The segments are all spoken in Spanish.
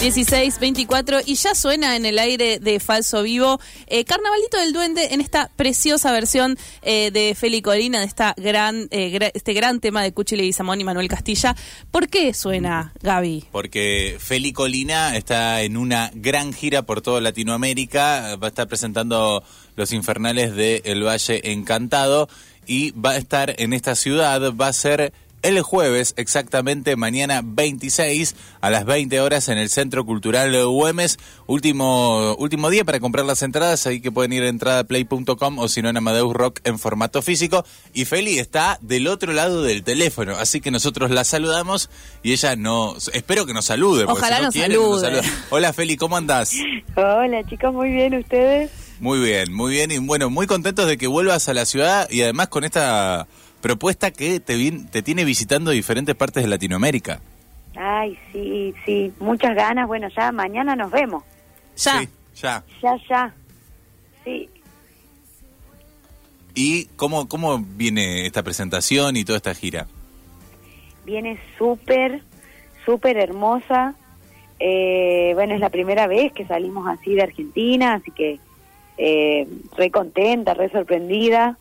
16, 24 y ya suena en el aire de Falso Vivo eh, Carnavalito del Duende en esta preciosa versión eh, de Feli Colina, de esta gran, eh, este gran tema de Cuchi Leguizamón y Manuel Castilla. ¿Por qué suena, Gaby? Porque Feli Colina está en una gran gira por toda Latinoamérica, va a estar presentando Los Infernales de El Valle Encantado y va a estar en esta ciudad, va a ser el jueves, exactamente mañana 26 a las 20 horas en el Centro Cultural Güemes. Último, último día para comprar las entradas, ahí que pueden ir a entradaplay.com o si no en Amadeus Rock en formato físico. Y Feli está del otro lado del teléfono, así que nosotros la saludamos y ella nos, espero que nos salude. Ojalá nos, salude. Hola Feli, ¿cómo andás? Hola chicos, muy bien, ¿ustedes? Muy bien, muy bien y bueno, muy contentos de que vuelvas a la ciudad y además con esta propuesta que te, te tiene visitando diferentes partes de Latinoamérica. Ay, sí, sí, muchas ganas. Bueno, ya mañana nos vemos. Ya. ya. Ya, ya. Sí. ¿Y cómo, cómo viene esta presentación y toda esta gira? Viene súper, súper hermosa. Eh, bueno, es la primera vez que salimos así de Argentina, así que eh, re contenta, re sorprendida.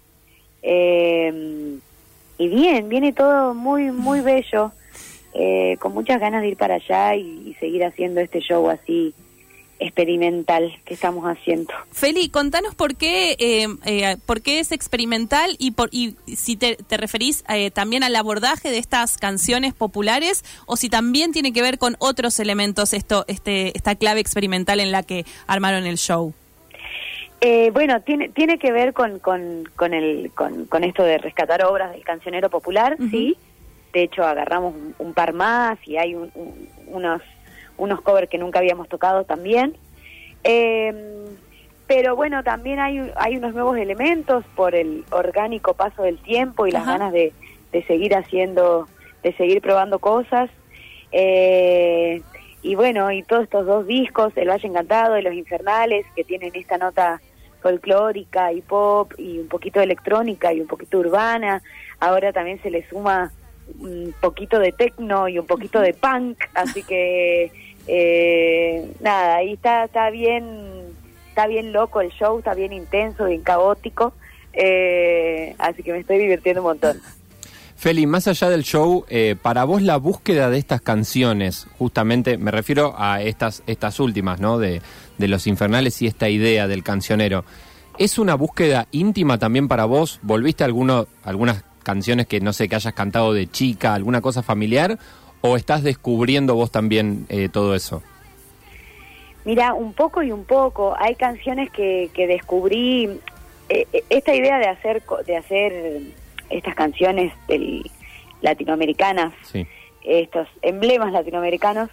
Eh, y bien, viene todo muy, muy bello, eh, con muchas ganas de ir para allá y, seguir haciendo este show así experimental que estamos haciendo. Feli, contanos por qué, eh, eh, por qué es experimental y, por, y si te, te referís también al abordaje de estas canciones populares o si también tiene que ver con otros elementos esto, este, esta clave experimental en la que armaron el show. Eh, bueno, tiene, tiene que ver con, con, con, el, con, esto de rescatar obras del cancionero popular, sí. De hecho, agarramos un, par más y hay unos, unos covers que nunca habíamos tocado también. Em, pero bueno, también hay, hay unos nuevos elementos por el orgánico paso del tiempo y las ganas de, de seguir haciendo, de seguir probando cosas. Eh, y bueno, y todos estos dos discos, El Valle Encantado y Los Infernales, que tienen esta nota folclórica y pop y un poquito electrónica y un poquito urbana, ahora también se le suma un poquito de techno y un poquito de punk, así que eh, nada, ahí está, está bien, está bien loco el show, está bien intenso, bien caótico, eh, así que me estoy divirtiendo un montón. Feli, más allá del show, eh, para vos la búsqueda de estas canciones, justamente me refiero a estas, estas últimas, ¿no? De, de Los Infernales y esta idea del cancionero, ¿es una búsqueda íntima también para vos? ¿Volviste a alguno, algunas canciones que no sé, que hayas cantado de chica, alguna cosa familiar? ¿O estás descubriendo vos también eh, todo eso? Mira, un poco y un poco. Hay canciones que, que descubrí. Eh, esta idea de hacer, de hacer estas canciones del, latinoamericanas, estos emblemas latinoamericanos,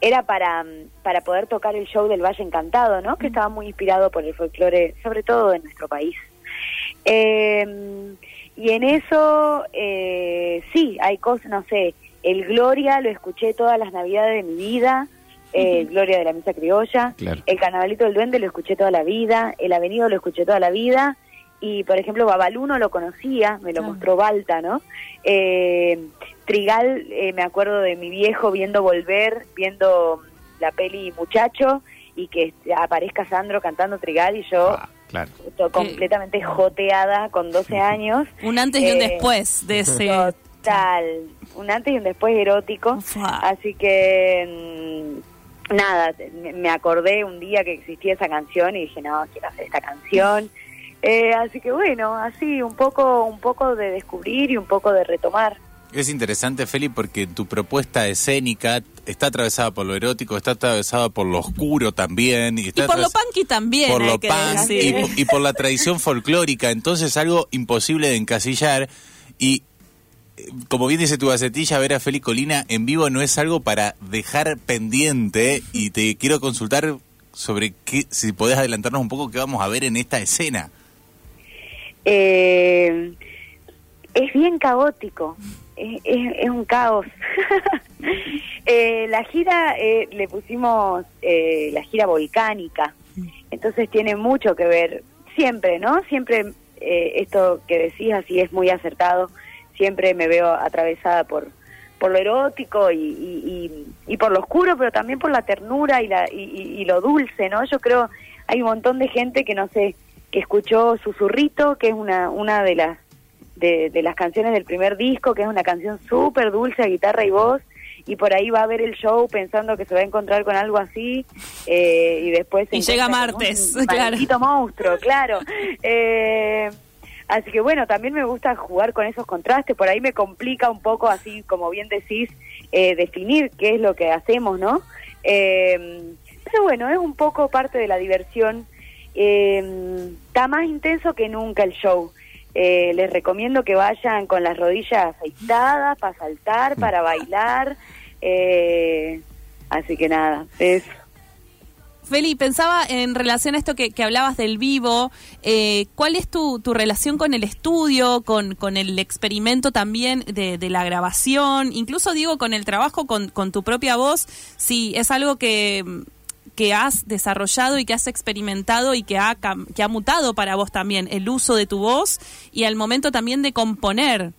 era para, para poder tocar el show del Valle Encantado, ¿no? Que estaba muy inspirado por el folclore, sobre todo de nuestro país. Eh, y en eso, eh, sí, hay cosas, no sé, el Gloria lo escuché todas las navidades de mi vida, eh, Gloria de la Misa Criolla, el Carnavalito del Duende lo escuché toda la vida, el Avenido lo escuché toda la vida, y por ejemplo Babalú no lo conocía, me lo mostró Balta, ¿no? Eh, Trigal, eh, me acuerdo de mi viejo viendo Volver, viendo la peli Muchacho y que aparezca Sandro cantando Trigal y yo ah, completamente joteada con 12 años. Un antes y un eh, después de ese... Total, un antes y un después erótico. Así que... Mm, nada, me acordé un día que existía esa canción y dije, no, quiero hacer esta canción. Eh, así que bueno, así un poco, un poco de descubrir y un poco de retomar. Es interesante, Feli, porque tu propuesta escénica está atravesada por lo erótico, está atravesada por lo oscuro también. Y, por lo punky también. Por lo punk y, por la tradición folclórica. Entonces, algo imposible de encasillar. Y eh, como bien dice tu gacetilla, ver a Feli Colina en vivo no es algo para dejar pendiente. Y te quiero consultar sobre qué, si podés adelantarnos un poco qué vamos a ver en esta escena. Eh, es bien caótico, es, un caos. eh, la gira eh, le pusimos eh, la gira volcánica, entonces tiene mucho que ver, siempre, ¿no? Siempre eh, esto que decís así es muy acertado, siempre me veo atravesada por por lo erótico y, y, y, por lo oscuro, pero también por la ternura y, la, y, lo dulce, ¿no? Yo creo hay un montón de gente que no sé, que escuchó Susurrito, que es una, una de las de, de las canciones del primer disco, que es una canción súper dulce a guitarra y voz, y por ahí va a ver el show pensando que se va a encontrar con algo así eh, y después y llega martes un claro monstruo claro eh, Así que bueno, también me gusta jugar con esos contrastes, por ahí me complica un poco, así como bien decís, eh, definir qué es lo que hacemos, ¿no? Eh, pero bueno, es un poco parte de la diversión. Eh, está más intenso que nunca el show. les recomiendo que vayan con las rodillas aceitadas para saltar, para bailar. así que nada, es Feli, pensaba en relación a esto que, hablabas del vivo, eh, ¿cuál es tu, tu, relación con el estudio, con, con el experimento también de, la grabación, incluso digo con el trabajo con, con tu propia voz, si es algo que, que has desarrollado y que has experimentado y que ha, que ha mutado para vos también, el uso de tu voz y al momento también de componer?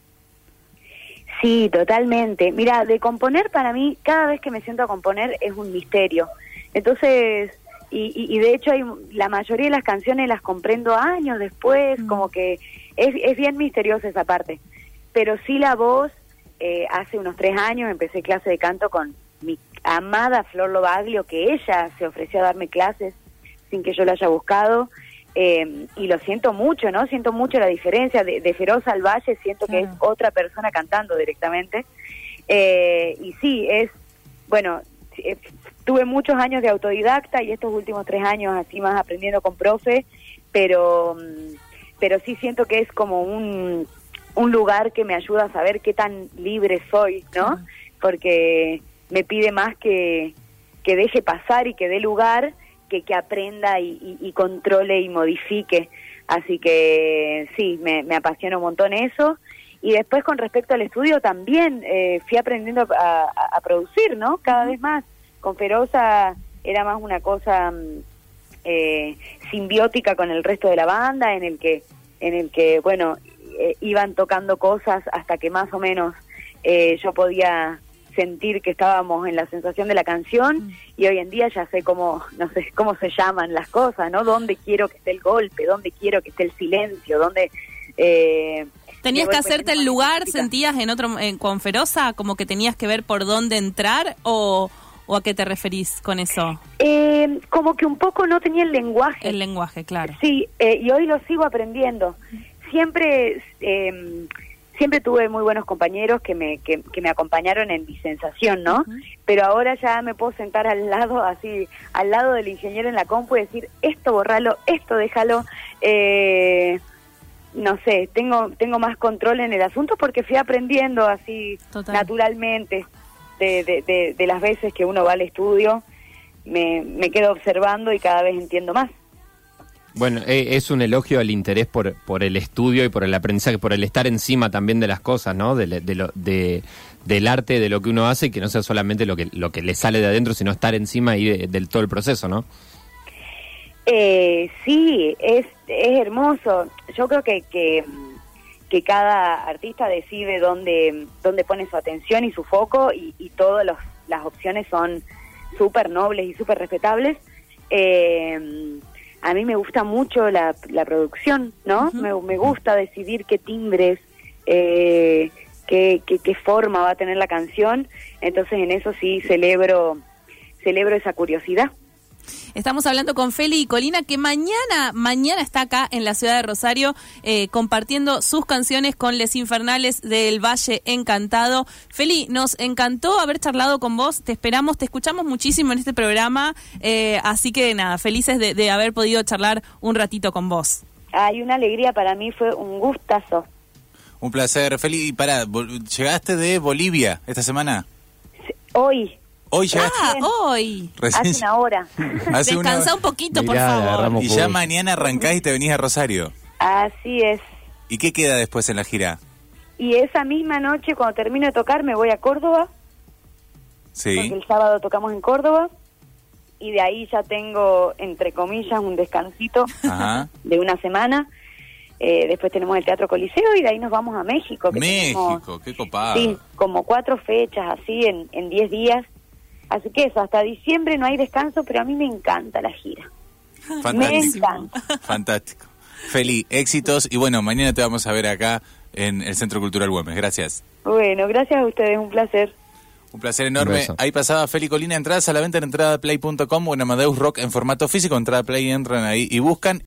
Sí, totalmente. Mira, de componer para mí, cada vez que me siento a componer es un misterio. Entonces, y, de hecho hay, la mayoría de las canciones las comprendo años después, mm. como que es, es bien misteriosa esa parte. Pero sí la voz, eh, hace unos tres años empecé clase de canto con mi amada Flor Lobaglio, que ella se ofreció a darme clases sin que yo la haya buscado. Eh, y lo siento mucho, ¿no? Siento mucho la diferencia de, de Feroz al Valle, siento que es otra persona cantando directamente. Eh, y sí, es, bueno, tuve muchos años de autodidacta y estos últimos tres años así más aprendiendo con profe, pero, mm, pero sí siento que es como un, un lugar que me ayuda a saber qué tan libre soy, ¿no? Porque me pide más que, que deje pasar y que dé lugar, que, que aprenda y, controle y modifique. Así que sí, me, me apasiona un montón eso. Y después con respecto al estudio también eh, fui aprendiendo a, a, producir, ¿no? Cada vez más con Feroza era más una cosa mm, eh, simbiótica con el resto de la banda, en el que, en el que bueno, eh, iban tocando cosas hasta que más o menos eh, yo podía sentir que estábamos en la sensación de la canción mm. y hoy en día ya sé cómo no sé cómo se llaman las cosas no dónde quiero que esté el golpe dónde quiero que esté el silencio dónde tenías que hacerte el lugar sentías en otro con Feroza como que tenías que ver por dónde entrar o ¿O a qué te referís con eso? Eh, como que un poco no tenía el lenguaje. El lenguaje, claro. Sí, eh, y hoy lo sigo aprendiendo. Siempre, eh, siempre tuve muy buenos compañeros que me, que, me acompañaron en mi sensación, ¿no? Pero ahora ya me puedo sentar al lado, así, al lado del ingeniero en la compu y decir, esto borralo, esto déjalo. Eh, no sé, tengo, tengo más control en el asunto porque fui aprendiendo así naturalmente de, de, las veces que uno va al estudio, me, me quedo observando y cada vez entiendo más. Bueno, eh, es un elogio al interés por, por el estudio y por el aprendizaje, por el estar encima también de las cosas, ¿no? De, lo, de, del arte, de lo que uno hace, que no sea solamente lo que, lo que le sale de adentro, sino estar encima y del todo el proceso, ¿no? Eh, sí, es, es hermoso. Yo creo que, que que cada artista decide dónde, dónde pone su atención y su foco y, y todas las opciones son súper nobles y súper respetables. Eh, a mí me gusta mucho la, la producción, ¿no? me, me, gusta decidir qué timbres, eh, qué, qué, qué, forma va a tener la canción. Entonces en eso sí celebro, celebro esa curiosidad. Estamos hablando con Feli y Colina, que mañana, mañana está acá en la ciudad de Rosario eh, compartiendo sus canciones con Les Infernales del Valle Encantado. Feli, nos encantó haber charlado con vos, te esperamos, te escuchamos muchísimo en este programa, eh, así que nada, felices de, haber podido charlar un ratito con vos. Hay una alegría para mí, fue un gustazo. Un placer, Feli. Y para, ¿llegaste de Bolivia esta semana? Hoy. Hoy ya. Ah, hoy. Hace una hora. Descansa un poquito, por favor. Y ya mañana arrancás y te venís a Rosario. Así es. ¿Y qué queda después en la gira? Y esa misma noche, cuando termino de tocar, me voy a Córdoba. Sí. Porque el sábado tocamos en Córdoba. Y de ahí ya tengo, entre comillas, un descansito de una semana. eh, después tenemos el Teatro Coliseo y de ahí nos vamos a México. que tenemos, México, qué copado. Sí, como cuatro fechas así en, en diez días. Así que eso, hasta diciembre no hay descanso, pero a mí me encanta la gira. Me Fantástico. encanta. Fantástico. Feli, éxitos y bueno, mañana te vamos a ver acá en el Centro Cultural Güemes. Gracias. Bueno, gracias a ustedes, un placer. Un placer enorme. Ahí pasaba Feli Colina, entradas a la venta en entradaplay.com o en Amadeus Rock en formato físico. Entrada Play, entran ahí y buscan.